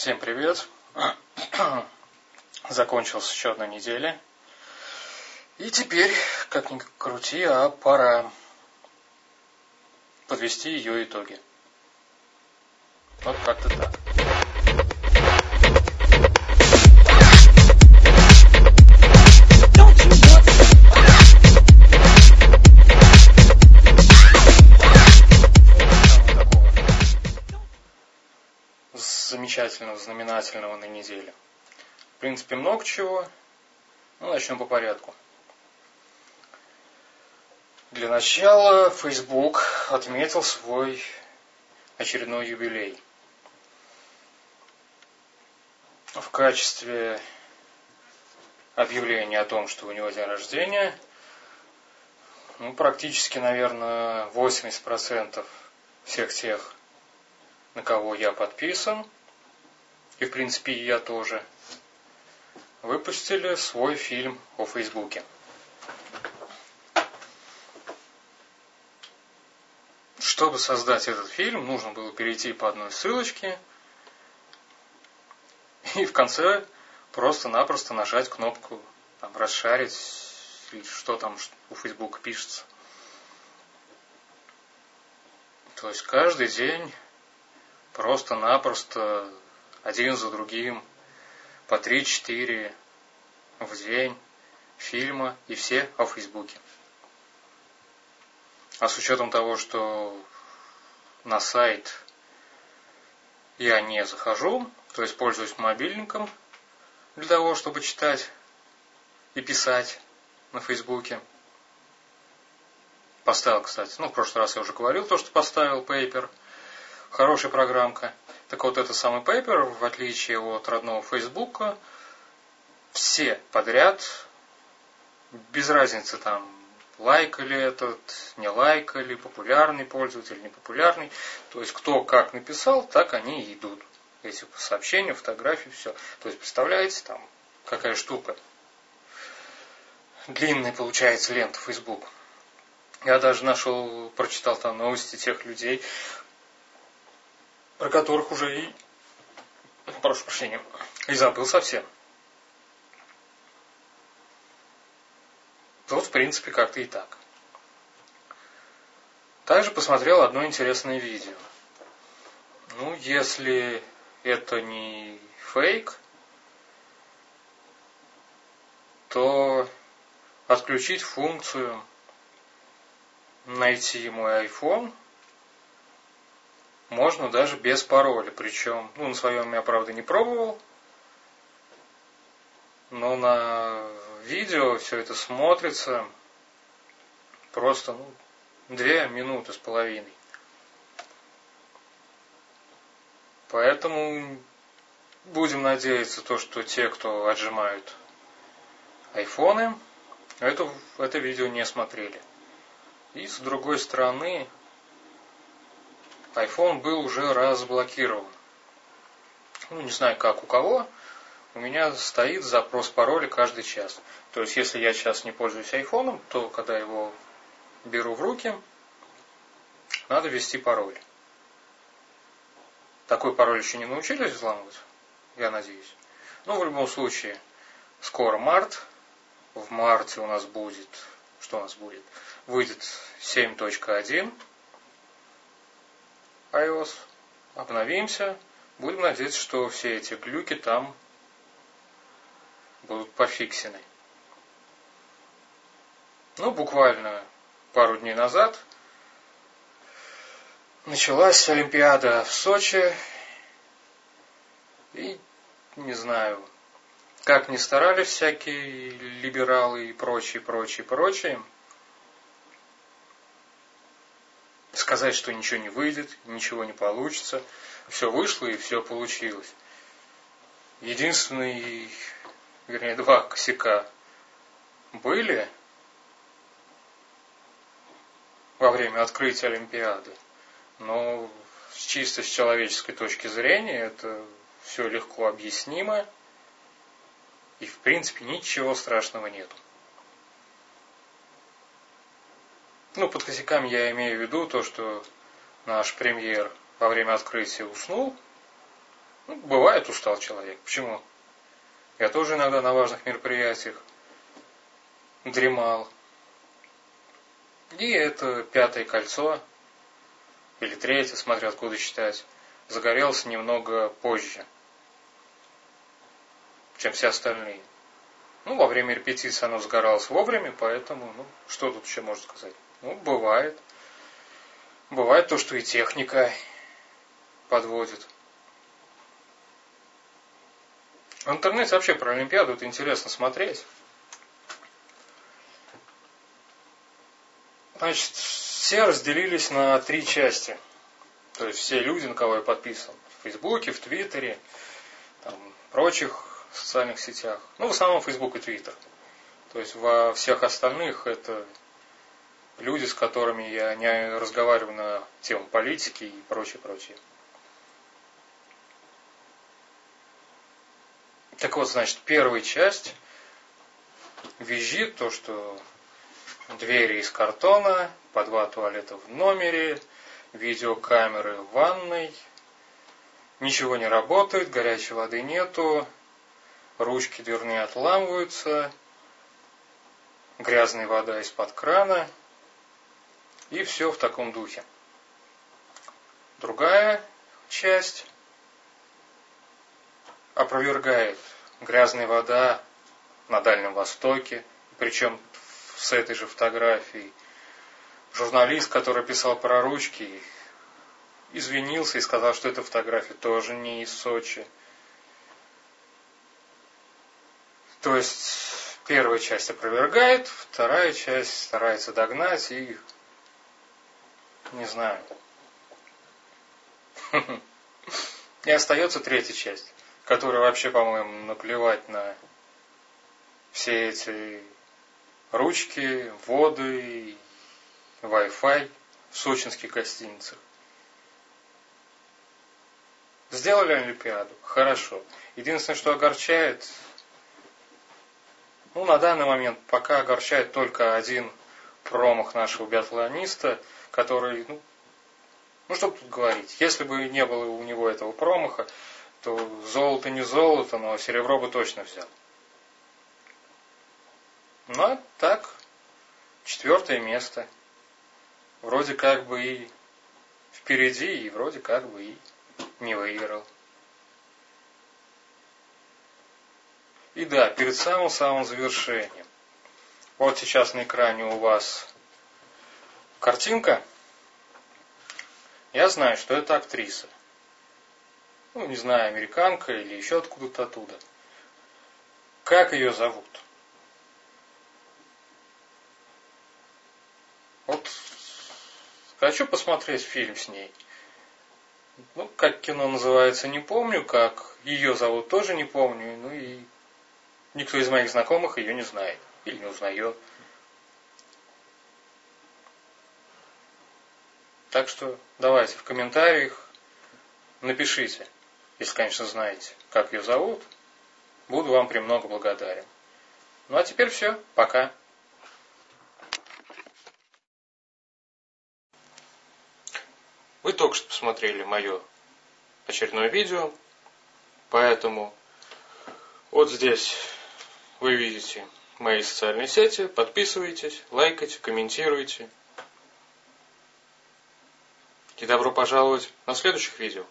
Всем привет. Закончилась еще одна неделя. И теперь, как ни крути, а пора подвести ее итоги. Вот как-то так. Замечательного, знаменательного на неделе. В принципе, много чего. Ну, начнем по порядку. Для начала Facebook отметил свой очередной юбилей. В качестве объявления о том, что у него день рождения, ну, практически, наверное, 80% всех тех, на кого я подписан, и, в принципе, и я тоже, выпустили свой фильм о Фейсбуке. Чтобы создать этот фильм, нужно было перейти по одной ссылочке и в конце просто-напросто нажать кнопку там, расшарить, или что там у Facebook пишется. То есть каждый день просто-напросто один за другим по 3-4 в день фильма и все о Фейсбуке. А с учетом того, что на сайт я не захожу, то есть пользуюсь мобильником для того, чтобы читать и писать на Фейсбуке. Поставил, кстати, ну, в прошлый раз я уже говорил то, что поставил Paper. Хорошая программка. Так вот, это самый Paper, в отличие от родного Фейсбука, все подряд, без разницы там, лайкали этот, не лайкали, популярный пользователь, непопулярный. То есть, кто как написал, так они и идут. Эти сообщения, фотографии, все. То есть, представляете, там, какая штука. Длинная получается лента Facebook. Я даже нашел, прочитал там новости тех людей, про которых уже и, прошу прощения, и забыл совсем. Вот, в принципе, как-то и так. Также посмотрел одно интересное видео. Ну, если это не фейк, то отключить функцию найти мой iPhone можно даже без пароля. Причем, ну, на своем я, правда, не пробовал. Но на видео все это смотрится просто, ну, две минуты с половиной. Поэтому будем надеяться то, что те, кто отжимают айфоны, это, это видео не смотрели. И с другой стороны, iPhone был уже разблокирован. Ну, не знаю, как у кого. У меня стоит запрос пароля каждый час. То есть, если я сейчас не пользуюсь iPhone, то когда его беру в руки, надо ввести пароль. Такой пароль еще не научились взламывать, я надеюсь. Но в любом случае, скоро март. В марте у нас будет, что у нас будет? Выйдет 7.1 iOS, обновимся, будем надеяться, что все эти глюки там будут пофиксены. Ну, буквально пару дней назад началась Олимпиада в Сочи. И не знаю, как ни старались всякие либералы и прочие, прочие, прочие – сказать, что ничего не выйдет, ничего не получится. Все вышло и все получилось. Единственный, вернее, два косяка были во время открытия Олимпиады. Но чисто с человеческой точки зрения это все легко объяснимо. И в принципе ничего страшного нету. Ну, под косяками я имею в виду то, что наш премьер во время открытия уснул. Ну, бывает устал человек. Почему? Я тоже иногда на важных мероприятиях дремал. И это пятое кольцо, или третье, смотря откуда считать, загорелся немного позже, чем все остальные. Ну, во время репетиции оно сгоралось вовремя, поэтому, ну, что тут еще можно сказать? Ну, бывает. Бывает то, что и техника подводит. В интернете вообще про Олимпиаду это интересно смотреть. Значит, все разделились на три части. То есть все люди, на кого я подписан. В Фейсбуке, в Твиттере, там, прочих социальных сетях. Ну, в основном Facebook и Twitter. То есть во всех остальных это люди, с которыми я не разговариваю на тему политики и прочее, прочее. Так вот, значит, первая часть визжит то, что двери из картона, по два туалета в номере, видеокамеры в ванной, ничего не работает, горячей воды нету, ручки дверные отламываются, грязная вода из-под крана, и все в таком духе. Другая часть опровергает грязная вода на Дальнем Востоке, причем с этой же фотографией. Журналист, который писал про ручки, извинился и сказал, что эта фотография тоже не из Сочи. То есть первая часть опровергает, вторая часть старается догнать и не знаю. И остается третья часть, которая вообще, по-моему, наплевать на все эти ручки, воды, Wi-Fi в сочинских гостиницах. Сделали Олимпиаду? Хорошо. Единственное, что огорчает, ну, на данный момент пока огорчает только один промах нашего биатлониста, который, ну, ну что тут говорить, если бы не было у него этого промаха, то золото не золото, но серебро бы точно взял. Ну, а так, четвертое место. Вроде как бы и впереди, и вроде как бы и не выиграл. И да, перед самым-самым завершением. Вот сейчас на экране у вас картинка. Я знаю, что это актриса. Ну, не знаю, американка или еще откуда-то оттуда. Как ее зовут? Вот хочу посмотреть фильм с ней. Ну, как кино называется, не помню, как ее зовут тоже не помню, ну и Никто из моих знакомых ее не знает или не узнает. Так что давайте в комментариях напишите, если, конечно, знаете, как ее зовут. Буду вам премного благодарен. Ну а теперь все. Пока. Вы только что посмотрели мое очередное видео, поэтому вот здесь вы видите мои социальные сети, подписывайтесь, лайкайте, комментируйте. И добро пожаловать на следующих видео.